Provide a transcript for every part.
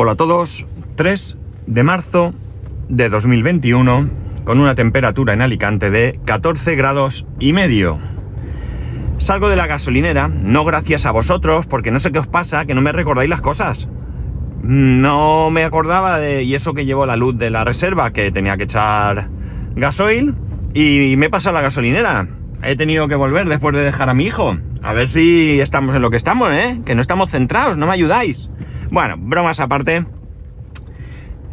Hola a todos, 3 de marzo de 2021 con una temperatura en Alicante de 14 grados y medio. Salgo de la gasolinera, no gracias a vosotros, porque no sé qué os pasa, que no me recordáis las cosas. No me acordaba de... y eso que llevo la luz de la reserva, que tenía que echar gasoil, y me he pasado la gasolinera. He tenido que volver después de dejar a mi hijo. A ver si estamos en lo que estamos, ¿eh? Que no estamos centrados, no me ayudáis. Bueno, bromas aparte.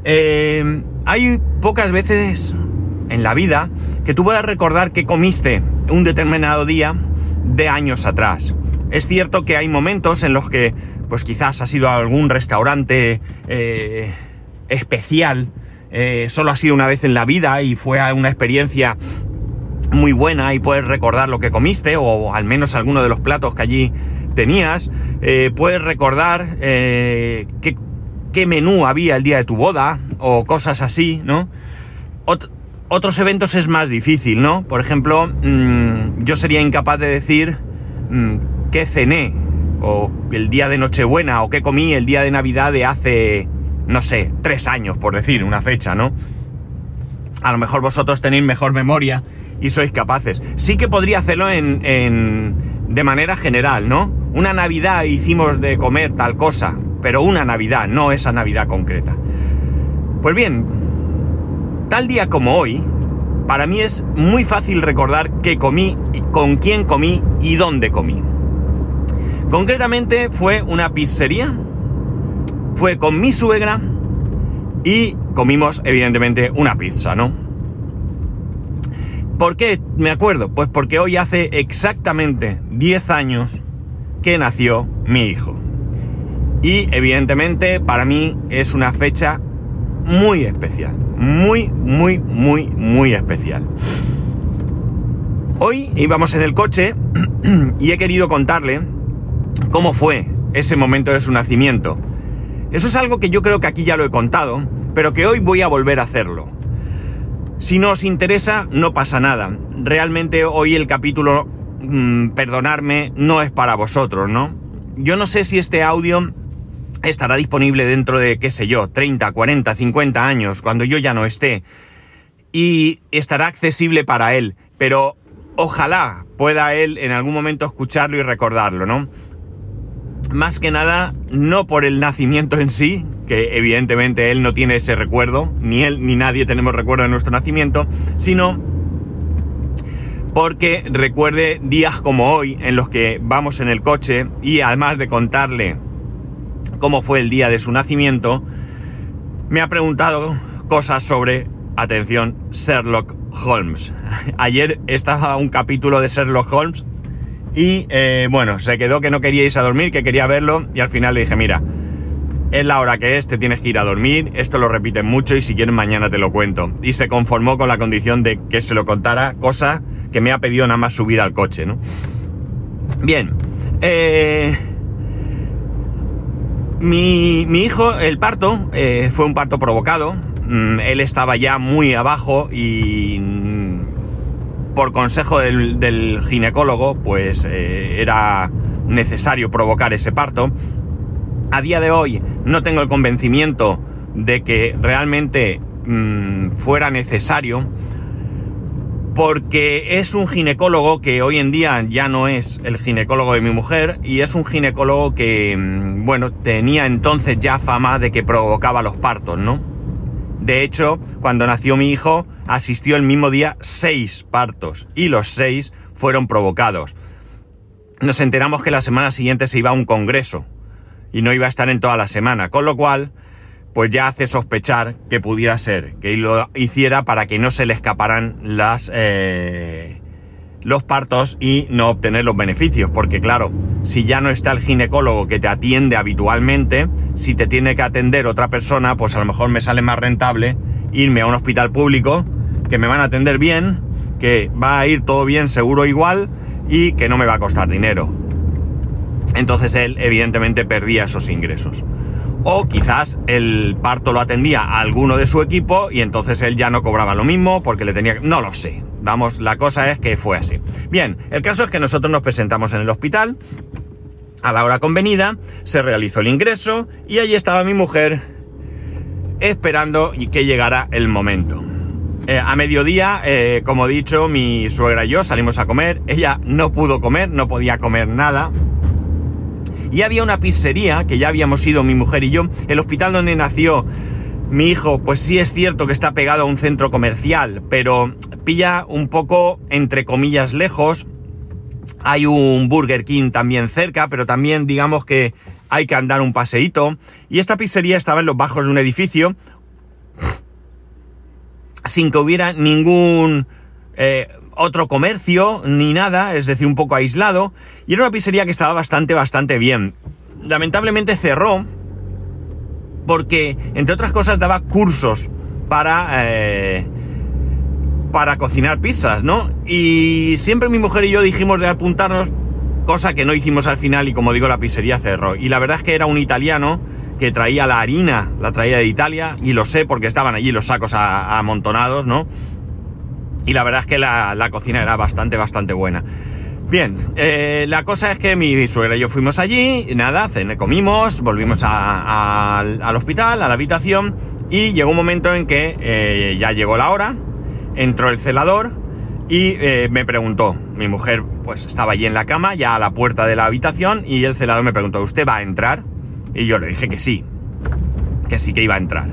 Eh, hay pocas veces en la vida que tú puedas recordar que comiste un determinado día de años atrás. Es cierto que hay momentos en los que, pues quizás ha sido algún restaurante eh, especial, eh, solo ha sido una vez en la vida y fue una experiencia muy buena y puedes recordar lo que comiste o al menos alguno de los platos que allí tenías, eh, puedes recordar eh, qué, menú había el día de tu boda o cosas así, ¿no? otros eventos es más difícil, ¿no? Por ejemplo, mm, yo sería incapaz de decir mm, qué cené o el día de Nochebuena o qué comí el día de Navidad de hace, no sé, tres años, por decir una fecha, ¿no? A lo mejor vosotros tenéis mejor memoria y sois capaces. Sí que podría hacerlo en, en de manera general, ¿no? Una Navidad hicimos de comer tal cosa, pero una Navidad, no esa Navidad concreta. Pues bien, tal día como hoy, para mí es muy fácil recordar qué comí, con quién comí y dónde comí. Concretamente fue una pizzería, fue con mi suegra y comimos evidentemente una pizza, ¿no? ¿Por qué me acuerdo? Pues porque hoy hace exactamente 10 años que nació mi hijo. Y evidentemente para mí es una fecha muy especial. Muy, muy, muy, muy especial. Hoy íbamos en el coche y he querido contarle cómo fue ese momento de su nacimiento. Eso es algo que yo creo que aquí ya lo he contado, pero que hoy voy a volver a hacerlo. Si no os interesa, no pasa nada. Realmente hoy el capítulo Mm, perdonarme, no es para vosotros, ¿no? Yo no sé si este audio estará disponible dentro de, qué sé yo, 30, 40, 50 años, cuando yo ya no esté. Y estará accesible para él, pero ojalá pueda él en algún momento escucharlo y recordarlo, ¿no? Más que nada, no por el nacimiento en sí, que evidentemente él no tiene ese recuerdo, ni él ni nadie tenemos recuerdo de nuestro nacimiento, sino porque recuerde días como hoy en los que vamos en el coche y además de contarle cómo fue el día de su nacimiento, me ha preguntado cosas sobre, atención, Sherlock Holmes. Ayer estaba un capítulo de Sherlock Holmes y eh, bueno, se quedó que no queríais a dormir, que quería verlo y al final le dije, mira, es la hora que es, te tienes que ir a dormir, esto lo repiten mucho y si quieres mañana te lo cuento. Y se conformó con la condición de que se lo contara, cosa que me ha pedido nada más subir al coche, ¿no? Bien. Eh, mi, hijo, el parto, eh, fue un parto provocado. Mm, él estaba ya muy abajo y mm, por consejo del, ginecólogo, pues eh, era necesario provocar ese parto. A día de hoy no tengo el convencimiento de que realmente mm, fuera necesario porque es un ginecólogo que hoy en día ya no es el ginecólogo de mi mujer y es un ginecólogo que, mm, bueno, tenía entonces ya fama de que provocaba los partos, ¿no? De hecho, cuando nació mi hijo, asistió el mismo día seis partos y los seis fueron provocados. Nos enteramos que la semana siguiente se iba a un congreso y no iba a estar en toda la semana, con lo cual pues ya hace sospechar que pudiera ser, que lo hiciera para que no se le escaparan las, eh, los partos y no obtener los beneficios. Porque claro, si ya no está el ginecólogo que te atiende habitualmente, si te tiene que atender otra persona, pues a lo mejor me sale más rentable irme a un hospital público, que me van a atender bien, que va a ir todo bien seguro igual y que no me va a costar dinero. Entonces él evidentemente perdía esos ingresos. O quizás el parto lo atendía a alguno de su equipo y entonces él ya no cobraba lo mismo porque le tenía. No lo sé. Vamos, la cosa es que fue así. Bien, el caso es que nosotros nos presentamos en el hospital a la hora convenida, se realizó el ingreso y allí estaba mi mujer esperando que llegara el momento. Eh, a mediodía, eh, como he dicho, mi suegra y yo salimos a comer. Ella no pudo comer, no podía comer nada. Y había una pizzería que ya habíamos ido mi mujer y yo. El hospital donde nació mi hijo, pues sí es cierto que está pegado a un centro comercial, pero pilla un poco, entre comillas, lejos. Hay un Burger King también cerca, pero también digamos que hay que andar un paseíto. Y esta pizzería estaba en los bajos de un edificio, sin que hubiera ningún eh, otro comercio ni nada, es decir, un poco aislado. Y era una pizzería que estaba bastante, bastante bien. Lamentablemente cerró porque, entre otras cosas, daba cursos para... Eh, para cocinar pizzas, ¿no? Y siempre mi mujer y yo dijimos de apuntarnos, cosa que no hicimos al final y como digo, la pizzería cerró. Y la verdad es que era un italiano que traía la harina, la traía de Italia, y lo sé porque estaban allí los sacos amontonados, ¿no? Y la verdad es que la, cocina era bastante, bastante buena. Bien, eh, la cosa es que mi, suegra y yo fuimos allí, nada, comimos, volvimos al hospital, a la habitación, y llegó un momento en que eh, ya llegó la hora, entró el celador y eh, me preguntó, mi mujer pues estaba allí en la cama, ya a la puerta de la habitación, y el celador me preguntó, ¿usted va a entrar? Y yo le dije que sí, que sí que iba a entrar.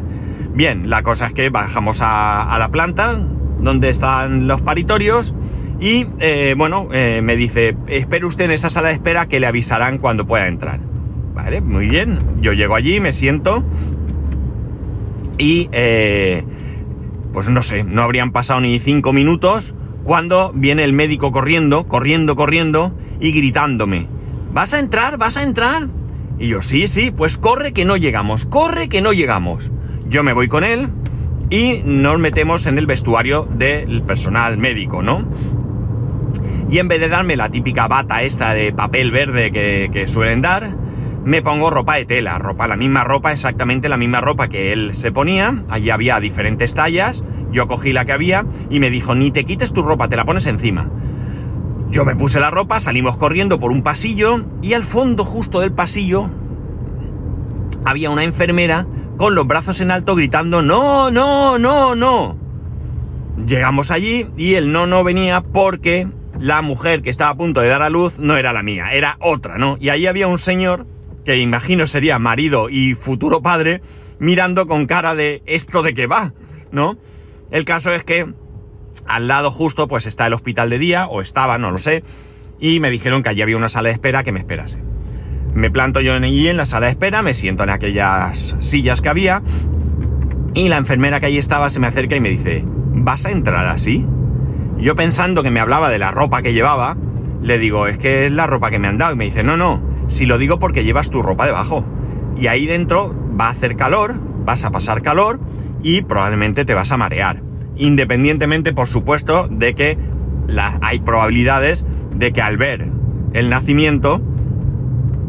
Bien, la cosa es que bajamos a, la planta donde están los paritorios y eh, bueno, eh, me dice, espere usted en esa sala de espera que le avisarán cuando pueda entrar. Vale, muy bien. Yo llego allí, me siento y eh, pues no sé, no habrían pasado ni cinco minutos cuando viene el médico corriendo, corriendo, corriendo y gritándome, ¿vas a entrar? ¿Vas a entrar? Y yo, sí, sí, pues corre que no llegamos, corre que no llegamos. Yo me voy con él y nos metemos en el vestuario del personal médico, ¿no? Y en vez de darme la típica bata esta de papel verde que, suelen dar, me pongo ropa de tela, ropa, la misma ropa, exactamente la misma ropa que él se ponía. Allí había diferentes tallas, yo cogí la que había y me dijo, ni te quites tu ropa, te la pones encima. Yo me puse la ropa, salimos corriendo por un pasillo y al fondo justo del pasillo había una enfermera con los brazos en alto gritando no, no, no, no. Llegamos allí y el no no venía porque la mujer que estaba a punto de dar a luz no era la mía, era otra, ¿no? Y ahí había un señor, que imagino sería marido y futuro padre, mirando con cara de esto de qué va, ¿no? El caso es que al lado justo pues está el hospital de día, o estaba, no lo sé, y me dijeron que allí había una sala de espera que me esperase. Me planto yo allí en la sala de espera, me siento en aquellas sillas que había, y la enfermera que allí estaba se me acerca y me dice, ¿vas a entrar así? Yo pensando que me hablaba de la ropa que llevaba, le digo, es que es la ropa que me han dado. Y me dice, no, no, si lo digo porque llevas tu ropa debajo. Y ahí dentro va a hacer calor, vas a pasar calor y probablemente te vas a marear independientemente, por supuesto, de que hay probabilidades de que al ver el nacimiento,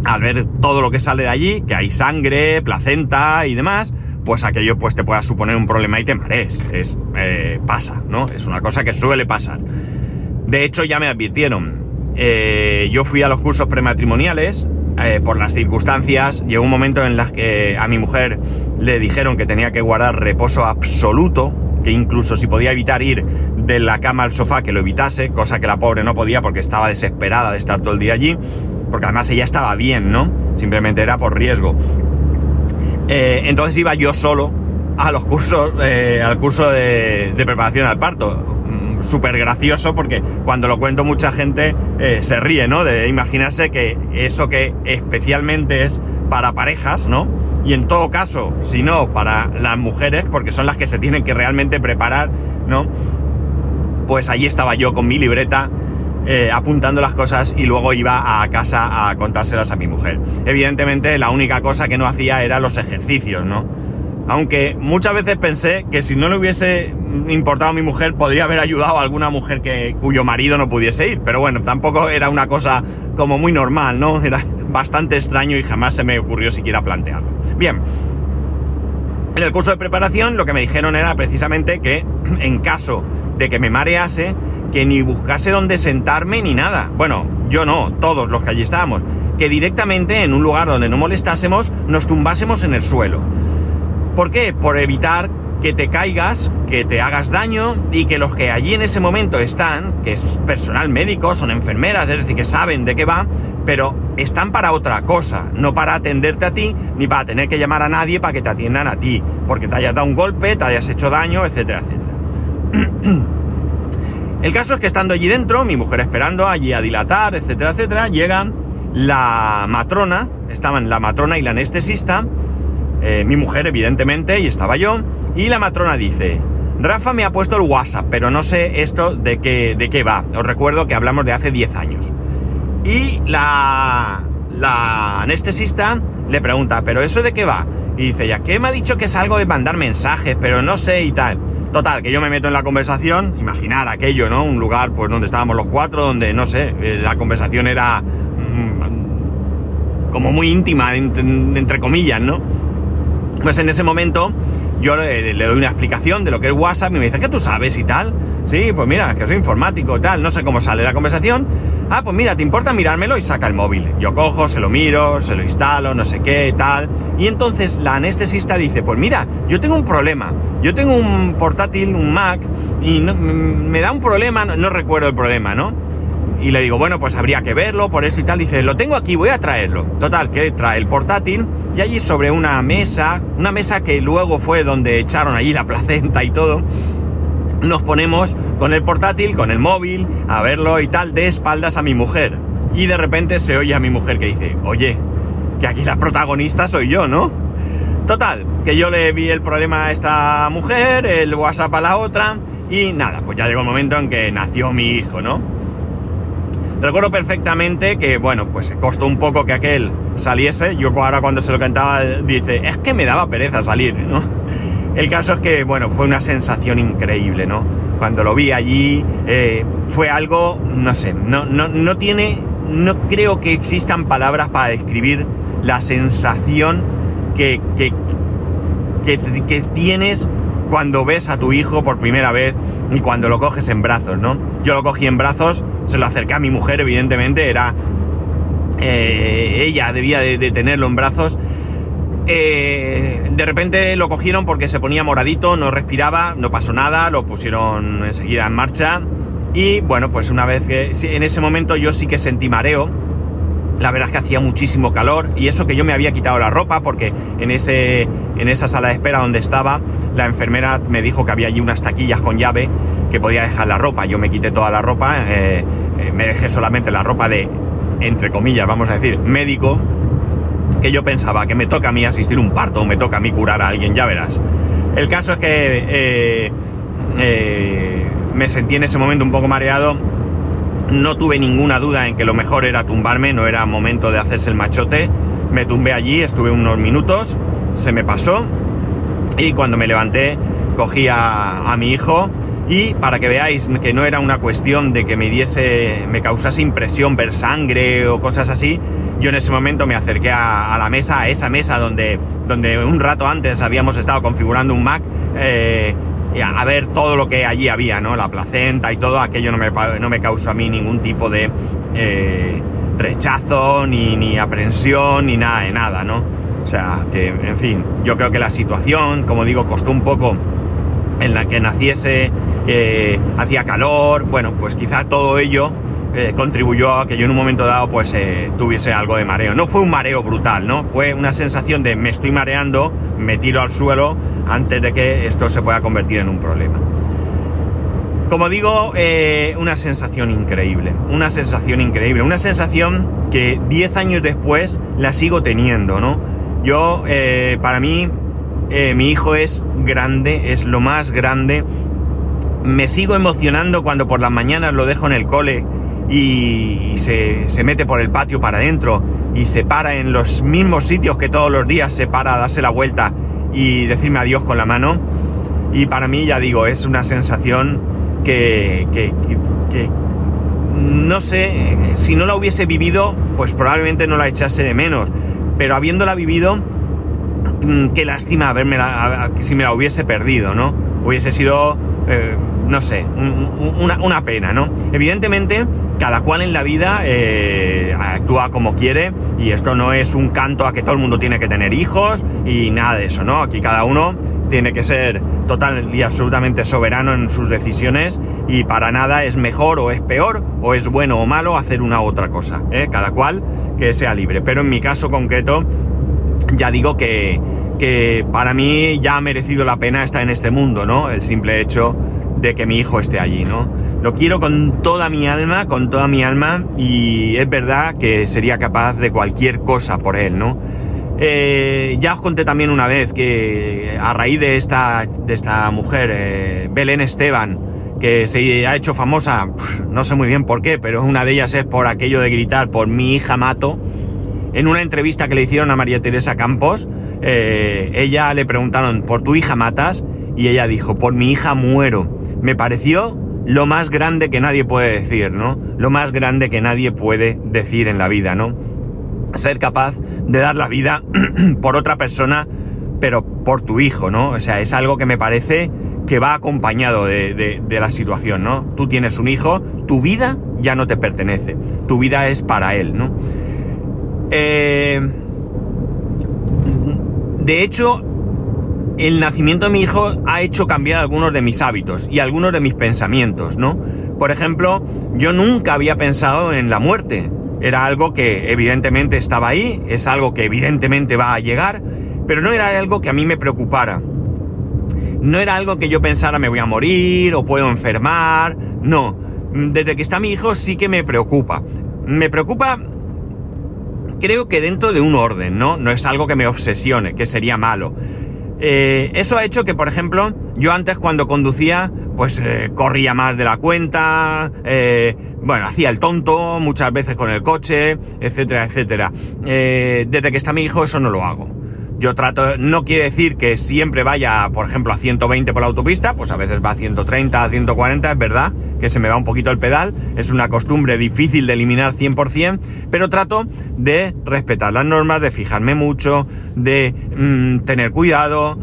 al ver todo lo que sale de allí, que hay sangre, placenta y demás, pues aquello pues te pueda suponer un problema y te marees. Es, eh, pasa, ¿no? Es una cosa que suele pasar. De hecho, ya me advirtieron. Eh, yo fui a los cursos prematrimoniales, eh, por las circunstancias, llegó un momento en las que a mi mujer le dijeron que tenía que guardar reposo absoluto, que incluso si podía evitar ir de la cama al sofá, que lo evitase, cosa que la pobre no podía porque estaba desesperada de estar todo el día allí, porque además ella estaba bien, ¿no? Simplemente era por riesgo. Eh, entonces iba yo solo a los cursos, eh, al curso de, preparación al parto. Mm, súper gracioso porque cuando lo cuento mucha gente eh, se ríe, ¿no? De imaginarse que eso que especialmente es para parejas, ¿no? y en todo caso, si no, para las mujeres, porque son las que se tienen que realmente preparar, ¿no? Pues allí estaba yo con mi libreta eh, apuntando las cosas y luego iba a casa a contárselas a mi mujer. Evidentemente la única cosa que no hacía era los ejercicios, ¿no? Aunque muchas veces pensé que si no le hubiese importado a mi mujer, podría haber ayudado a alguna mujer que, cuyo marido no pudiese ir. Pero bueno, tampoco era una cosa como muy normal, ¿no? Era bastante extraño y jamás se me ocurrió siquiera plantearlo. Bien. En el curso de preparación lo que me dijeron era precisamente que en caso de que me marease, que ni buscase dónde sentarme ni nada. Bueno, yo no, todos los que allí estábamos. Que directamente en un lugar donde no molestásemos nos tumbásemos en el suelo ¿Por qué? Por evitar que te caigas, que te hagas daño y que los que allí en ese momento están, que es personal médico, son enfermeras, es decir, que saben de qué va, pero están para otra cosa, no para atenderte a ti, ni para tener que llamar a nadie para que te atiendan a ti, porque te hayas dado un golpe, te hayas hecho daño, etcétera, etcétera. El caso es que estando allí dentro, mi mujer esperando allí a dilatar, etcétera, etcétera, llega la matrona, estaban la matrona y la anestesista, eh, mi mujer evidentemente, y estaba yo, y la matrona dice, Rafa me ha puesto el WhatsApp, pero no sé esto de qué, de qué va. Os recuerdo que hablamos de hace 10 años. Y la, la anestesista le pregunta, ¿pero eso de qué va? Y dice, ya que me ha dicho que es algo de mandar mensajes, pero no sé y tal. Total, que yo me meto en la conversación, imaginar aquello, ¿no? Un lugar pues donde estábamos los cuatro, donde, no sé, eh, la conversación era mm, como muy íntima, entre, comillas, ¿no? Pues en ese momento yo le, doy una explicación de lo que es WhatsApp y me dice, ¿qué tú sabes y tal? Sí, pues mira, que soy informático tal, no sé cómo sale la conversación. Ah, pues mira, ¿te importa mirármelo? Y saca el móvil. Yo cojo, se lo miro, se lo instalo, no sé qué, tal. Y entonces la anestesista dice, pues mira, yo tengo un problema. Yo tengo un portátil, un Mac, y me da un problema, no, recuerdo el problema, ¿no? Y le digo, bueno, pues habría que verlo por esto y tal. Dice, lo tengo aquí, voy a traerlo. Total, que trae el portátil y allí sobre una mesa, una mesa que luego fue donde echaron allí la placenta y todo nos ponemos con el portátil, con el móvil, a verlo y tal, de espaldas a mi mujer. Y de repente se oye a mi mujer que dice, oye, que aquí la protagonista soy yo, ¿no? Total, que yo le vi el problema a esta mujer, el WhatsApp a la otra, y nada, pues ya llegó el momento en que nació mi hijo, ¿no? Recuerdo perfectamente que, bueno, pues costó un poco que aquel saliese. Yo ahora cuando se lo cantaba dice, es que me daba pereza salir, ¿no? El caso es que, bueno, fue una sensación increíble, ¿no? Cuando lo vi allí, eh, fue algo, no sé, no, no, no tiene, no creo que existan palabras para describir la sensación que, que, que, tienes cuando ves a tu hijo por primera vez y cuando lo coges en brazos, ¿no? Yo lo cogí en brazos, se lo acerqué a mi mujer, evidentemente, era... Eh, ella debía de, tenerlo en brazos eh, de repente lo cogieron porque se ponía moradito, no respiraba, no pasó nada, lo pusieron enseguida en marcha. Y bueno, pues una vez que en ese momento yo sí que sentí mareo. La verdad es que hacía muchísimo calor y eso que yo me había quitado la ropa porque en, ese, en esa sala de espera donde estaba la enfermera me dijo que había allí unas taquillas con llave que podía dejar la ropa. Yo me quité toda la ropa, eh, eh, me dejé solamente la ropa de, entre comillas, vamos a decir, médico que yo pensaba que me toca a mí asistir un parto o me toca a mí curar a alguien, ya verás. El caso es que eh, eh, me sentí en ese momento un poco mareado. No tuve ninguna duda en que lo mejor era tumbarme, no era momento de hacerse el machote. Me tumbé allí, estuve unos minutos, se me pasó y cuando me levanté cogí a, a mi hijo y para que veáis que no era una cuestión de que me diese, me causase impresión ver sangre o cosas así, yo en ese momento me acerqué a, la mesa, a esa mesa donde, donde un rato antes habíamos estado configurando un Mac, eh, a, ver todo lo que allí había, ¿no? La placenta y todo, aquello no me, no me causó a mí ningún tipo de eh, rechazo, ni, ni aprensión, ni nada de nada, ¿no? O sea, que, en fin, yo creo que la situación, como digo, costó un poco en la que naciese, eh, hacía calor, bueno, pues quizá todo ello eh, contribuyó a que yo en un momento dado pues eh, tuviese algo de mareo. No fue un mareo brutal, ¿no? Fue una sensación de me estoy mareando, me tiro al suelo antes de que esto se pueda convertir en un problema. Como digo, una sensación increíble, una sensación increíble, una sensación que 10 años después la sigo teniendo, ¿no? Yo, para mí, mi hijo es grande, es lo más grande. Me sigo emocionando cuando por las mañanas lo dejo en el cole y se, mete por el patio para adentro y se para en los mismos sitios que todos los días se para a darse la vuelta y decirme adiós con la mano. Y para mí, ya digo, es una sensación que, que, no sé, si no la hubiese vivido, pues probablemente no la echase de menos. Pero habiéndola vivido, mm, qué lástima haberme si me la hubiese perdido, ¿no? Hubiese sido, eh, no sé, una, pena, ¿no? Evidentemente, cada cual en la vida eh, actúa como quiere y esto no es un canto a que todo el mundo tiene que tener hijos y nada de eso, ¿no? Aquí cada uno tiene que ser total y absolutamente soberano en sus decisiones y para nada es mejor o es peor o es bueno o malo hacer una u otra cosa, ¿eh? cada cual que sea libre. Pero en mi caso concreto, ya digo que, que para mí ya ha merecido la pena estar en este mundo, ¿no? El simple hecho de que mi hijo esté allí, ¿no? Lo quiero con toda mi alma, con toda mi alma, y es verdad que sería capaz de cualquier cosa por él, ¿no? Eh, ya os conté también una vez que a raíz de esta, de esta mujer, eh, Belén Esteban, que se ha hecho famosa, no sé muy bien por qué, pero una de ellas es por aquello de gritar por mi hija mato, en una entrevista que le hicieron a María Teresa Campos, eh, ella le preguntaron, ¿por tu hija matas? Y ella dijo, por mi hija muero. Me pareció lo más grande que nadie puede decir, ¿no? Lo más grande que nadie puede decir en la vida, ¿no? Ser capaz de dar la vida por otra persona, pero por tu hijo, ¿no? O sea, es algo que me parece que va acompañado de, la situación, ¿no? Tú tienes un hijo, tu vida ya no te pertenece, tu vida es para él, ¿no? Eh, de hecho, el nacimiento de mi hijo ha hecho cambiar algunos de mis hábitos y algunos de mis pensamientos, ¿no? Por ejemplo, yo nunca había pensado en la muerte. Era algo que evidentemente estaba ahí, es algo que evidentemente va a llegar, pero no era algo que a mí me preocupara. No era algo que yo pensara me voy a morir o puedo enfermar, no. Desde que está mi hijo sí que me preocupa. Me preocupa creo que dentro de un orden, ¿no? No es algo que me obsesione, que sería malo. Eh, eso ha hecho que, por ejemplo, yo antes cuando conducía, pues eh, corría más de la cuenta, eh, bueno, hacía el tonto muchas veces con el coche, etcétera, etcétera. desde que está mi hijo eso no lo hago. Yo trato, no quiere decir que siempre vaya, por ejemplo, a 120 por la autopista, pues a veces va a 130, a 140, es verdad que se me va un poquito el pedal, es una costumbre difícil de eliminar 100%, pero trato de respetar las normas, de fijarme mucho, de mm, tener cuidado.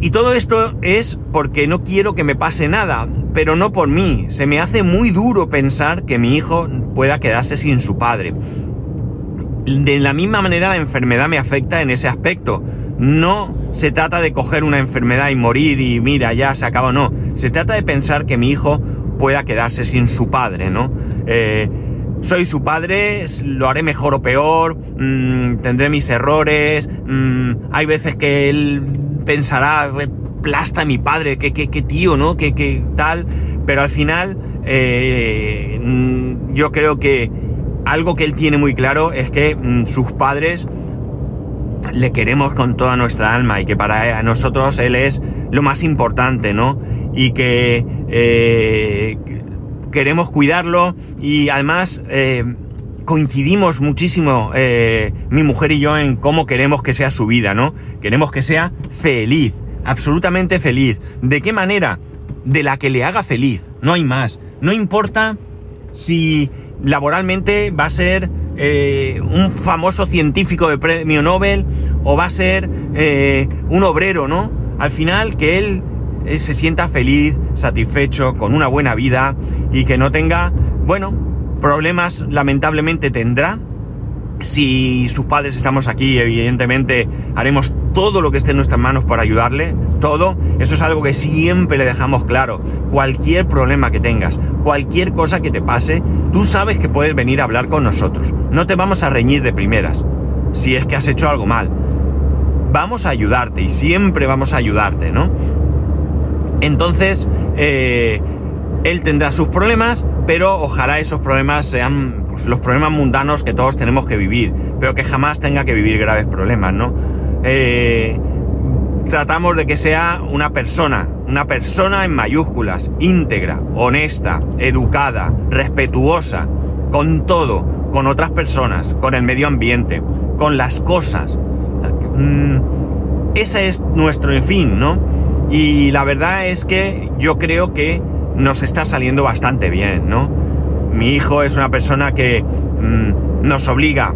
Y todo esto es porque no quiero que me pase nada, pero no por mí. Se me hace muy duro pensar que mi hijo pueda quedarse sin su padre de la misma manera la enfermedad me afecta en ese aspecto. No se trata de coger una enfermedad y morir y mira, ya se acaba, no. Se trata de pensar que mi hijo pueda quedarse sin su padre, ¿no? Eh, soy su padre, lo haré mejor o peor, mm, tendré mis errores, mm, hay veces que él pensará, plasta mi padre, qué, qué, tío, ¿no? Qué, tal, pero al final eh, mm, yo creo que algo que él tiene muy claro es que mm, sus padres le queremos con toda nuestra alma y que para nosotros él es lo más importante, ¿no? Y que eh, queremos cuidarlo y además eh, coincidimos muchísimo eh, mi mujer y yo en cómo queremos que sea su vida, ¿no? Queremos que sea feliz, absolutamente feliz. ¿De qué manera? De la que le haga feliz, no hay más. No importa si laboralmente va a ser eh, un famoso científico de premio Nobel o va a ser eh, un obrero, ¿no? Al final que él eh, se sienta feliz, satisfecho, con una buena vida y que no tenga, bueno, problemas lamentablemente tendrá. Si sus padres estamos aquí, evidentemente haremos todo lo que esté en nuestras manos para ayudarle, todo, eso es algo que siempre le dejamos claro. Cualquier problema que tengas, cualquier cosa que te pase, tú sabes que puedes venir a hablar con nosotros. No te vamos a reñir de primeras, si es que has hecho algo mal. Vamos a ayudarte y siempre vamos a ayudarte, ¿no? Entonces, eh, él tendrá sus problemas, pero ojalá esos problemas sean los problemas mundanos que todos tenemos que vivir, pero que jamás tenga que vivir graves problemas, ¿no? Eh, tratamos de que sea una persona, una persona en mayúsculas, íntegra, honesta, educada, respetuosa, con todo, con otras personas, con el medio ambiente, con las cosas. Mm, ese es nuestro fin, ¿no? Y la verdad es que yo creo que nos está saliendo bastante bien, ¿no? Mi hijo es una persona que mm, nos obliga,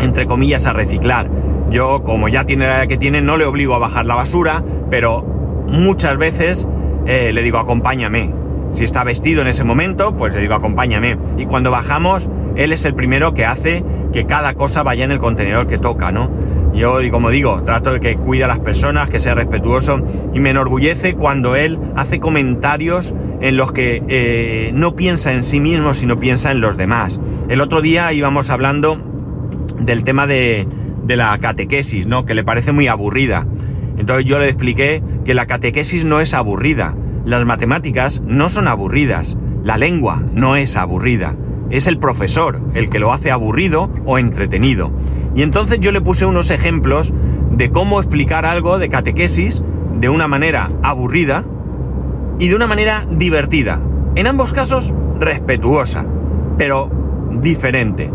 entre comillas, a reciclar yo, como ya tiene la edad que tiene, no le obligo a bajar la basura, pero muchas veces eh, le digo acompáñame. Si está vestido en ese momento, pues le digo acompáñame. Y cuando bajamos, él es el primero que hace que cada cosa vaya en el contenedor que toca, ¿no? Yo, como digo, trato de que cuide a las personas, que sea respetuoso y me enorgullece cuando él hace comentarios en los que eh, no piensa en sí mismo, sino piensa en los demás. El otro día íbamos hablando del tema de, de la catequesis, ¿no? Que le parece muy aburrida. Entonces yo le expliqué que la catequesis no es aburrida. Las matemáticas no son aburridas. La lengua no es aburrida. Es el profesor el que lo hace aburrido o entretenido. Y entonces yo le puse unos ejemplos de cómo explicar algo de catequesis de una manera aburrida y de una manera divertida. En ambos casos, respetuosa, pero diferente.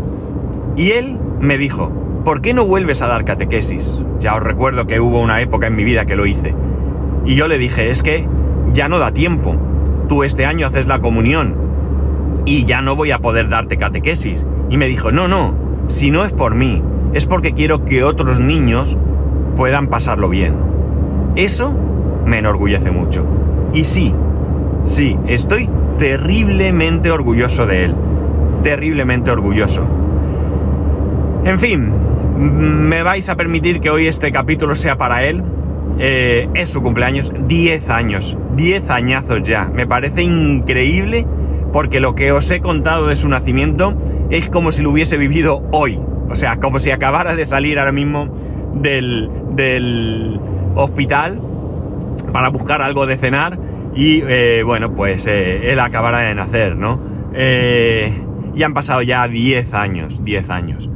Y él me dijo, ¿por qué no vuelves a dar catequesis? Ya os recuerdo que hubo una época en mi vida que lo hice. Y yo le dije, es que ya no da tiempo. Tú este año haces la comunión y ya no voy a poder darte catequesis. Y me dijo, no, no, si no es por mí, es porque quiero que otros niños puedan pasarlo bien. Eso me enorgullece mucho. Y sí, sí, estoy terriblemente orgulloso de él. Terriblemente orgulloso. En fin, me vais a permitir que hoy este capítulo sea para él. Eh, es su cumpleaños, 10 años, 10 añazos ya. Me parece increíble porque lo que os he contado de su nacimiento es como si lo hubiese vivido hoy. O sea, como si acabara de salir ahora mismo del, del hospital para buscar algo de cenar y eh, bueno, pues eh, él acabara de nacer, ¿no? y han pasado ya 10 años, 10 años.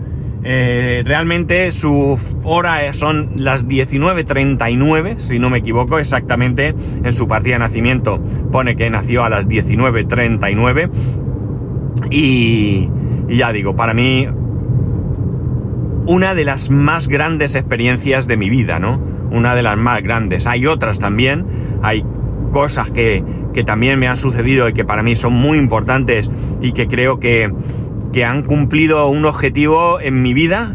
Eh, realmente su hora son las 19.39, si no me equivoco, exactamente en su partida de nacimiento pone que nació a las 19.39. Y, y ya digo, para mí una de las más grandes experiencias de mi vida, ¿no? Una de las más grandes. Hay otras también, hay cosas que, que también me han sucedido y que para mí son muy importantes y que creo que, que han cumplido un objetivo en mi vida.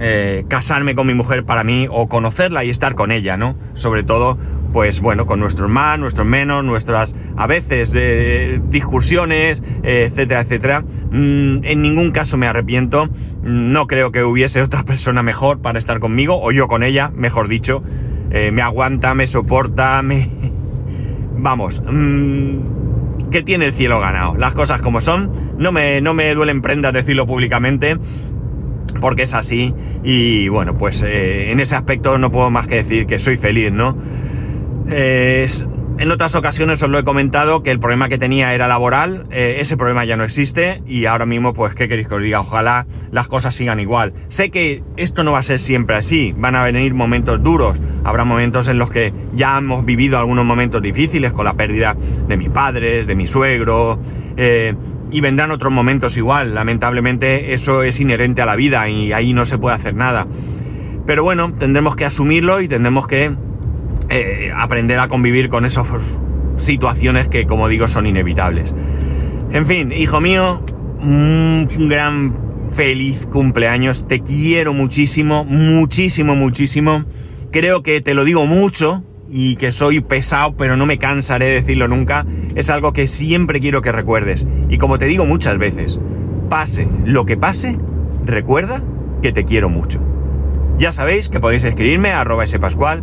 Eh, casarme con mi mujer para mí o conocerla y estar con ella, ¿no? Sobre todo, pues bueno, con nuestros más, nuestros menos, nuestras a veces eh, discusiones, etcétera, etcétera. Mm, en ningún caso me arrepiento. No creo que hubiese otra persona mejor para estar conmigo, o yo con ella, mejor dicho. Eh, me aguanta, me soporta, me... Vamos. Mm, que tiene el cielo ganado. Las cosas como son. No me, no me duelen prendas decirlo públicamente. Porque es así. Y bueno, pues eh, en ese aspecto no puedo más que decir que soy feliz, ¿no? Es, en otras ocasiones os lo he comentado que el problema que tenía era laboral, eh, ese problema ya no existe y ahora mismo pues qué queréis que os diga, ojalá las cosas sigan igual. Sé que esto no va a ser siempre así, van a venir momentos duros, habrá momentos en los que ya hemos vivido algunos momentos difíciles con la pérdida de mis padres, de mi suegro, eh, y vendrán otros momentos igual, lamentablemente eso es inherente a la vida y ahí no se puede hacer nada. Pero bueno, tendremos que asumirlo y tendremos que eh, aprender a convivir con esas situaciones que, como digo, son inevitables. En fin, hijo mío, un gran feliz cumpleaños. Te quiero muchísimo, muchísimo, muchísimo. Creo que te lo digo mucho y que soy pesado, pero no me cansaré de decirlo nunca. Es algo que siempre quiero que recuerdes. Y como te digo muchas veces, pase lo que pase, recuerda que te quiero mucho. Ya sabéis que podéis escribirme a arroba spascual,